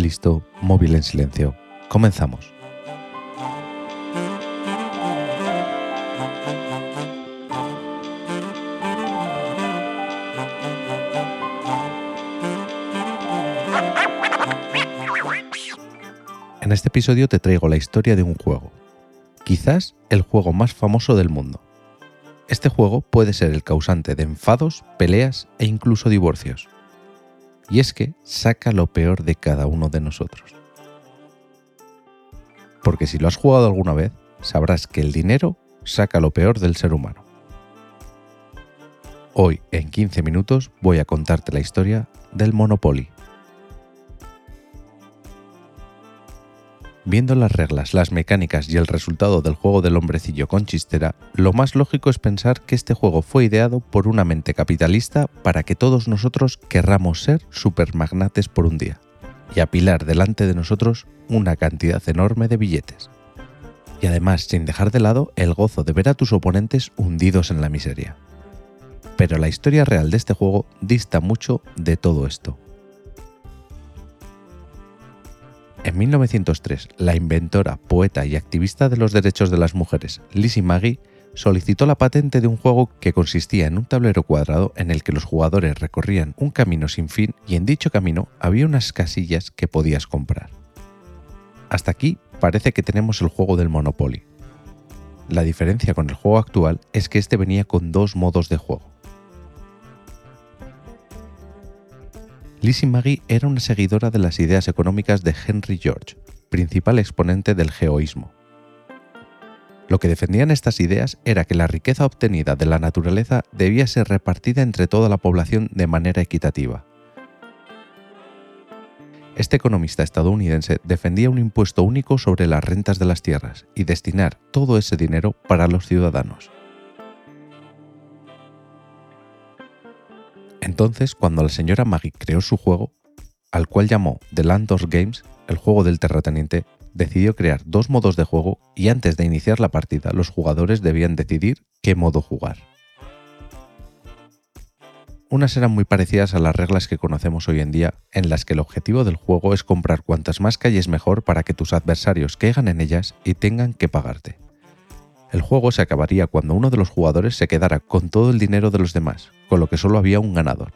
listo, móvil en silencio. Comenzamos. En este episodio te traigo la historia de un juego, quizás el juego más famoso del mundo. Este juego puede ser el causante de enfados, peleas e incluso divorcios. Y es que saca lo peor de cada uno de nosotros. Porque si lo has jugado alguna vez, sabrás que el dinero saca lo peor del ser humano. Hoy, en 15 minutos, voy a contarte la historia del Monopoly. Viendo las reglas, las mecánicas y el resultado del juego del hombrecillo con chistera, lo más lógico es pensar que este juego fue ideado por una mente capitalista para que todos nosotros querramos ser supermagnates por un día y apilar delante de nosotros una cantidad enorme de billetes. Y además sin dejar de lado el gozo de ver a tus oponentes hundidos en la miseria. Pero la historia real de este juego dista mucho de todo esto. En 1903, la inventora, poeta y activista de los derechos de las mujeres, Lizzie Maggie, solicitó la patente de un juego que consistía en un tablero cuadrado en el que los jugadores recorrían un camino sin fin y en dicho camino había unas casillas que podías comprar. Hasta aquí parece que tenemos el juego del Monopoly. La diferencia con el juego actual es que este venía con dos modos de juego. Lizzie Maggie era una seguidora de las ideas económicas de Henry George, principal exponente del geoísmo. Lo que defendían estas ideas era que la riqueza obtenida de la naturaleza debía ser repartida entre toda la población de manera equitativa. Este economista estadounidense defendía un impuesto único sobre las rentas de las tierras y destinar todo ese dinero para los ciudadanos. Entonces, cuando la señora Maggie creó su juego, al cual llamó The Landors Games, el juego del terrateniente, decidió crear dos modos de juego y antes de iniciar la partida los jugadores debían decidir qué modo jugar. Unas eran muy parecidas a las reglas que conocemos hoy en día, en las que el objetivo del juego es comprar cuantas más calles mejor para que tus adversarios caigan en ellas y tengan que pagarte. El juego se acabaría cuando uno de los jugadores se quedara con todo el dinero de los demás, con lo que solo había un ganador.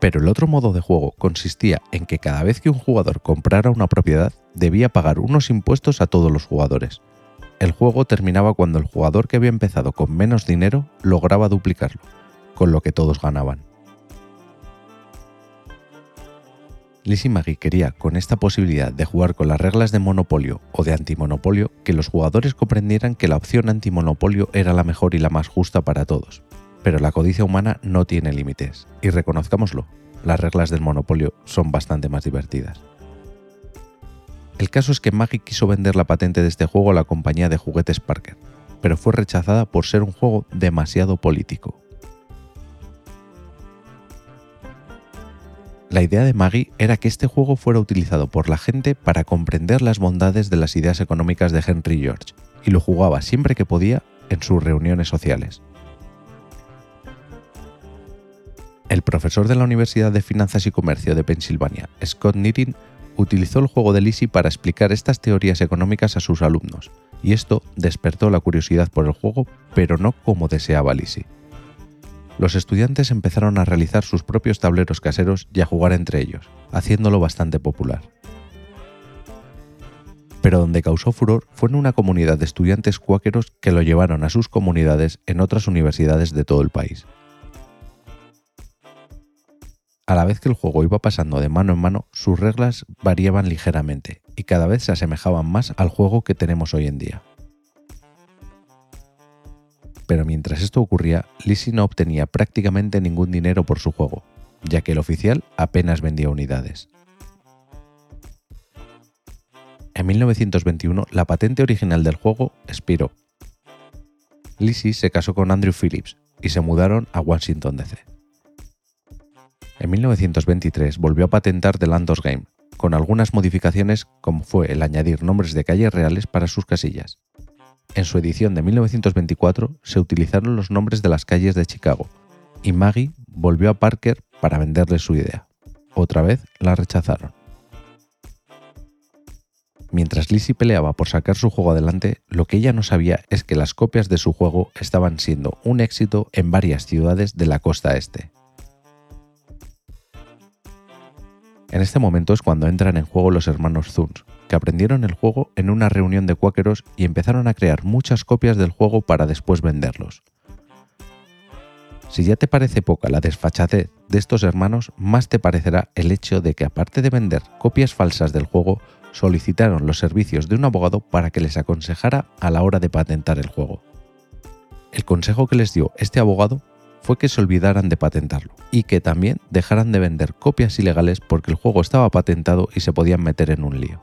Pero el otro modo de juego consistía en que cada vez que un jugador comprara una propiedad debía pagar unos impuestos a todos los jugadores. El juego terminaba cuando el jugador que había empezado con menos dinero lograba duplicarlo, con lo que todos ganaban. Lizzie Maggie quería, con esta posibilidad de jugar con las reglas de monopolio o de antimonopolio, que los jugadores comprendieran que la opción antimonopolio era la mejor y la más justa para todos. Pero la codicia humana no tiene límites, y reconozcámoslo, las reglas del monopolio son bastante más divertidas. El caso es que Maggie quiso vender la patente de este juego a la compañía de juguetes Parker, pero fue rechazada por ser un juego demasiado político. La idea de Maggie era que este juego fuera utilizado por la gente para comprender las bondades de las ideas económicas de Henry George, y lo jugaba siempre que podía en sus reuniones sociales. El profesor de la Universidad de Finanzas y Comercio de Pensilvania, Scott Nittin, utilizó el juego de Lizzie para explicar estas teorías económicas a sus alumnos, y esto despertó la curiosidad por el juego, pero no como deseaba Lizzie los estudiantes empezaron a realizar sus propios tableros caseros y a jugar entre ellos, haciéndolo bastante popular. Pero donde causó furor fue en una comunidad de estudiantes cuáqueros que lo llevaron a sus comunidades en otras universidades de todo el país. A la vez que el juego iba pasando de mano en mano, sus reglas variaban ligeramente y cada vez se asemejaban más al juego que tenemos hoy en día pero mientras esto ocurría, Lizzie no obtenía prácticamente ningún dinero por su juego, ya que el oficial apenas vendía unidades. En 1921, la patente original del juego expiró. Lizzie se casó con Andrew Phillips y se mudaron a Washington DC. En 1923 volvió a patentar The Landos Game, con algunas modificaciones como fue el añadir nombres de calles reales para sus casillas. En su edición de 1924 se utilizaron los nombres de las calles de Chicago, y Maggie volvió a Parker para venderle su idea. otra vez la rechazaron. Mientras Lizzie peleaba por sacar su juego adelante, lo que ella no sabía es que las copias de su juego estaban siendo un éxito en varias ciudades de la costa este. En este momento es cuando entran en juego los hermanos Zuns, que aprendieron el juego en una reunión de cuáqueros y empezaron a crear muchas copias del juego para después venderlos. Si ya te parece poca la desfachatez de estos hermanos, más te parecerá el hecho de que aparte de vender copias falsas del juego, solicitaron los servicios de un abogado para que les aconsejara a la hora de patentar el juego. El consejo que les dio este abogado fue que se olvidaran de patentarlo y que también dejaran de vender copias ilegales porque el juego estaba patentado y se podían meter en un lío.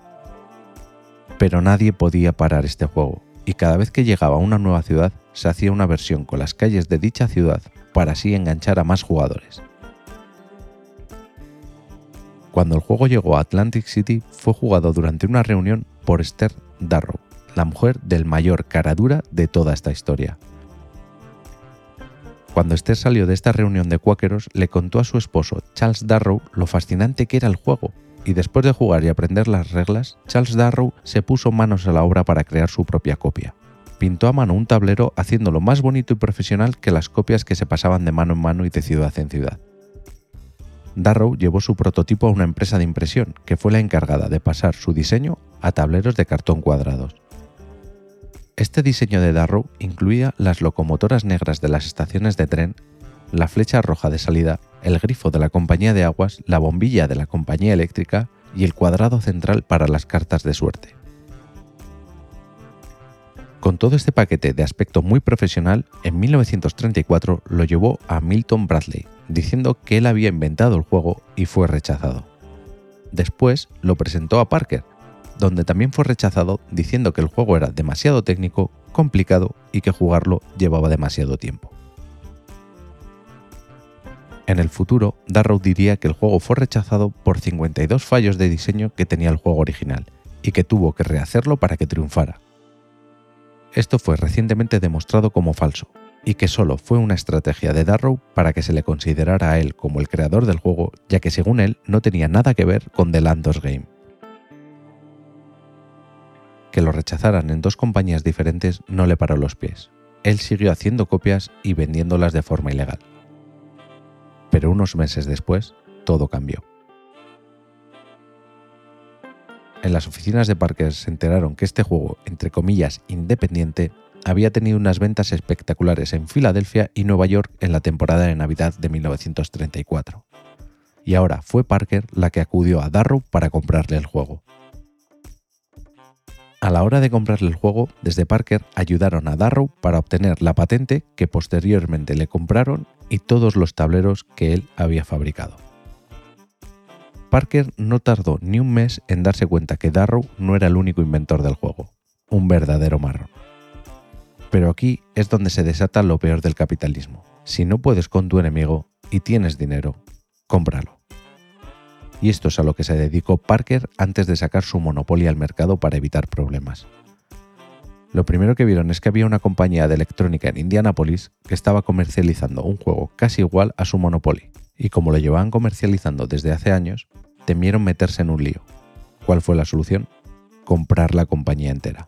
Pero nadie podía parar este juego, y cada vez que llegaba a una nueva ciudad se hacía una versión con las calles de dicha ciudad para así enganchar a más jugadores. Cuando el juego llegó a Atlantic City fue jugado durante una reunión por Esther Darrow, la mujer del mayor caradura de toda esta historia. Cuando Esther salió de esta reunión de cuáqueros, le contó a su esposo, Charles Darrow, lo fascinante que era el juego, y después de jugar y aprender las reglas, Charles Darrow se puso manos a la obra para crear su propia copia. Pintó a mano un tablero haciéndolo más bonito y profesional que las copias que se pasaban de mano en mano y de ciudad en ciudad. Darrow llevó su prototipo a una empresa de impresión, que fue la encargada de pasar su diseño a tableros de cartón cuadrados. Este diseño de Darrow incluía las locomotoras negras de las estaciones de tren, la flecha roja de salida, el grifo de la compañía de aguas, la bombilla de la compañía eléctrica y el cuadrado central para las cartas de suerte. Con todo este paquete de aspecto muy profesional, en 1934 lo llevó a Milton Bradley, diciendo que él había inventado el juego y fue rechazado. Después lo presentó a Parker, donde también fue rechazado diciendo que el juego era demasiado técnico, complicado y que jugarlo llevaba demasiado tiempo. En el futuro, Darrow diría que el juego fue rechazado por 52 fallos de diseño que tenía el juego original y que tuvo que rehacerlo para que triunfara. Esto fue recientemente demostrado como falso, y que solo fue una estrategia de Darrow para que se le considerara a él como el creador del juego, ya que según él no tenía nada que ver con The Landos Game. Que lo rechazaran en dos compañías diferentes no le paró los pies. Él siguió haciendo copias y vendiéndolas de forma ilegal. Pero unos meses después, todo cambió. En las oficinas de Parker se enteraron que este juego, entre comillas, independiente, había tenido unas ventas espectaculares en Filadelfia y Nueva York en la temporada de Navidad de 1934. Y ahora fue Parker la que acudió a Darrow para comprarle el juego. La hora de comprarle el juego, desde Parker ayudaron a Darrow para obtener la patente que posteriormente le compraron y todos los tableros que él había fabricado. Parker no tardó ni un mes en darse cuenta que Darrow no era el único inventor del juego, un verdadero marrón. Pero aquí es donde se desata lo peor del capitalismo. Si no puedes con tu enemigo y tienes dinero, cómpralo. Y esto es a lo que se dedicó Parker antes de sacar su monopolio al mercado para evitar problemas. Lo primero que vieron es que había una compañía de electrónica en Indianapolis que estaba comercializando un juego casi igual a su Monopoly, y como lo llevaban comercializando desde hace años, temieron meterse en un lío. ¿Cuál fue la solución? Comprar la compañía entera.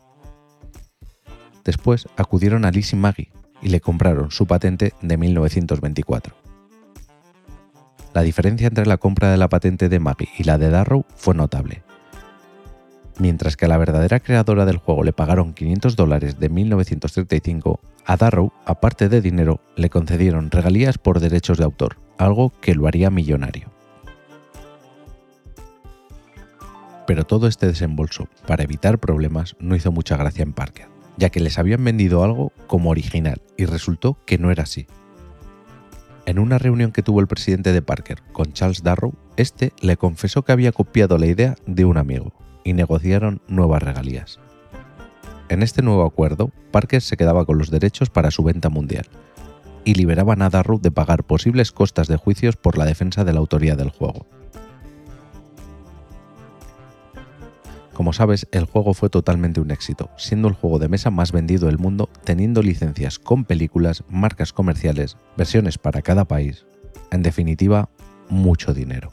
Después acudieron a Lizzie Maggie y le compraron su patente de 1924. La diferencia entre la compra de la patente de Maggie y la de Darrow fue notable. Mientras que a la verdadera creadora del juego le pagaron 500 dólares de 1935, a Darrow, aparte de dinero, le concedieron regalías por derechos de autor, algo que lo haría millonario. Pero todo este desembolso, para evitar problemas, no hizo mucha gracia en Parker ya que les habían vendido algo como original y resultó que no era así. En una reunión que tuvo el presidente de Parker con Charles Darrow, este le confesó que había copiado la idea de un amigo y negociaron nuevas regalías. En este nuevo acuerdo, Parker se quedaba con los derechos para su venta mundial y liberaban a Darrow de pagar posibles costas de juicios por la defensa de la autoría del juego. Como sabes, el juego fue totalmente un éxito, siendo el juego de mesa más vendido del mundo, teniendo licencias con películas, marcas comerciales, versiones para cada país. En definitiva, mucho dinero.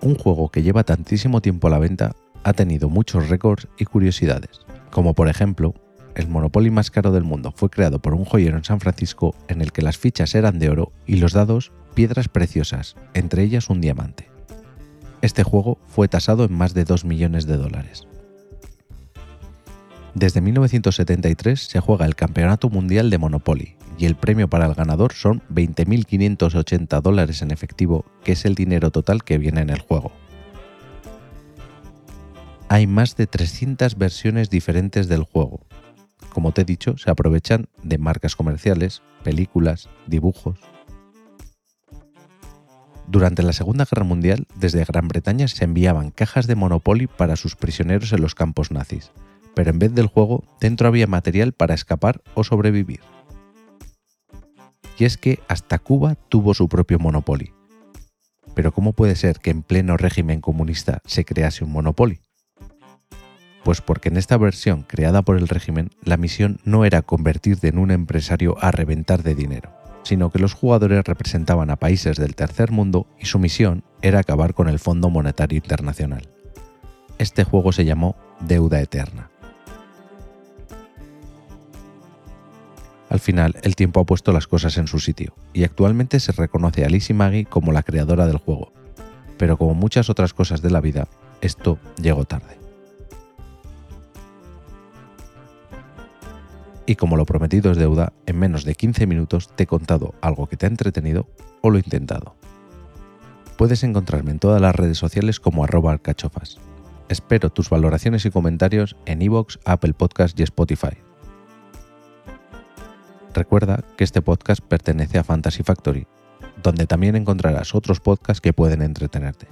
Un juego que lleva tantísimo tiempo a la venta ha tenido muchos récords y curiosidades, como por ejemplo, el Monopoly más caro del mundo fue creado por un joyero en San Francisco en el que las fichas eran de oro y los dados piedras preciosas, entre ellas un diamante. Este juego fue tasado en más de 2 millones de dólares. Desde 1973 se juega el Campeonato Mundial de Monopoly y el premio para el ganador son 20.580 dólares en efectivo, que es el dinero total que viene en el juego. Hay más de 300 versiones diferentes del juego. Como te he dicho, se aprovechan de marcas comerciales, películas, dibujos. Durante la Segunda Guerra Mundial, desde Gran Bretaña se enviaban cajas de Monopoly para sus prisioneros en los campos nazis, pero en vez del juego, dentro había material para escapar o sobrevivir. Y es que hasta Cuba tuvo su propio Monopoly. Pero ¿cómo puede ser que en pleno régimen comunista se crease un Monopoly? Pues porque en esta versión creada por el régimen, la misión no era convertirte en un empresario a reventar de dinero, sino que los jugadores representaban a países del tercer mundo y su misión era acabar con el Fondo Monetario Internacional. Este juego se llamó Deuda Eterna. Al final, el tiempo ha puesto las cosas en su sitio, y actualmente se reconoce a Lizzie Maggie como la creadora del juego. Pero como muchas otras cosas de la vida, esto llegó tarde. Y como lo prometido es deuda, en menos de 15 minutos te he contado algo que te ha entretenido o lo he intentado. Puedes encontrarme en todas las redes sociales como arroba alcachofas. Espero tus valoraciones y comentarios en iVoox, Apple Podcast y Spotify. Recuerda que este podcast pertenece a Fantasy Factory, donde también encontrarás otros podcasts que pueden entretenerte.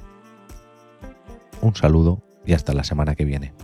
Un saludo y hasta la semana que viene.